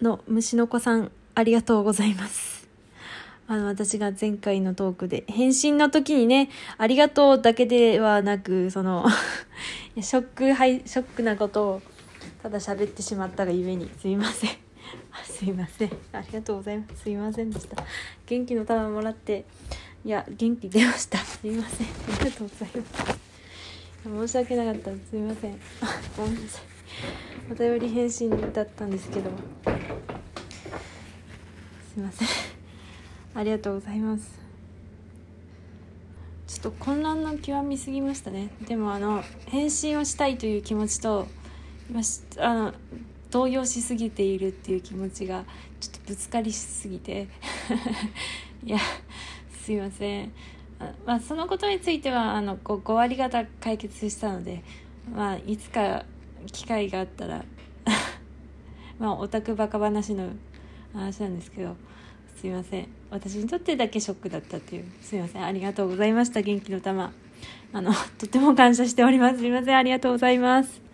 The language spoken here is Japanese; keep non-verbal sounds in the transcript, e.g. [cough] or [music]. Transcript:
の虫の子さん、ありがとうございます。あの、私が前回のトークで、返信の時にね、ありがとうだけではなく、その、[laughs] ショック、はい、ショックなことを、ただ喋ってしまったがゆえに、すいません。[laughs] すいません。ありがとうございます。すいませんでした。元気の玉もらって、いや、元気出ました。すいません。ありがとうございます。申し訳なかった。すいません。ごめんなさい。お便り返信だったんですけど。すいません。ありがとうございます。ちょっと混乱の極みすぎましたね。でもあの返信をしたいという気持ちと、今しあの動揺しすぎているっていう気持ちがちょっとぶつかりしすぎて、[laughs] いやすいません。まあそのことについてはあの 5, 5割方解決したので、まあいつか機会があったら [laughs] まあオタクバカ話の話なんですけど。すいません。私にとってだけショックだったっていう。すいません。ありがとうございました。元気の玉。あのとても感謝しております。すいません。ありがとうございます。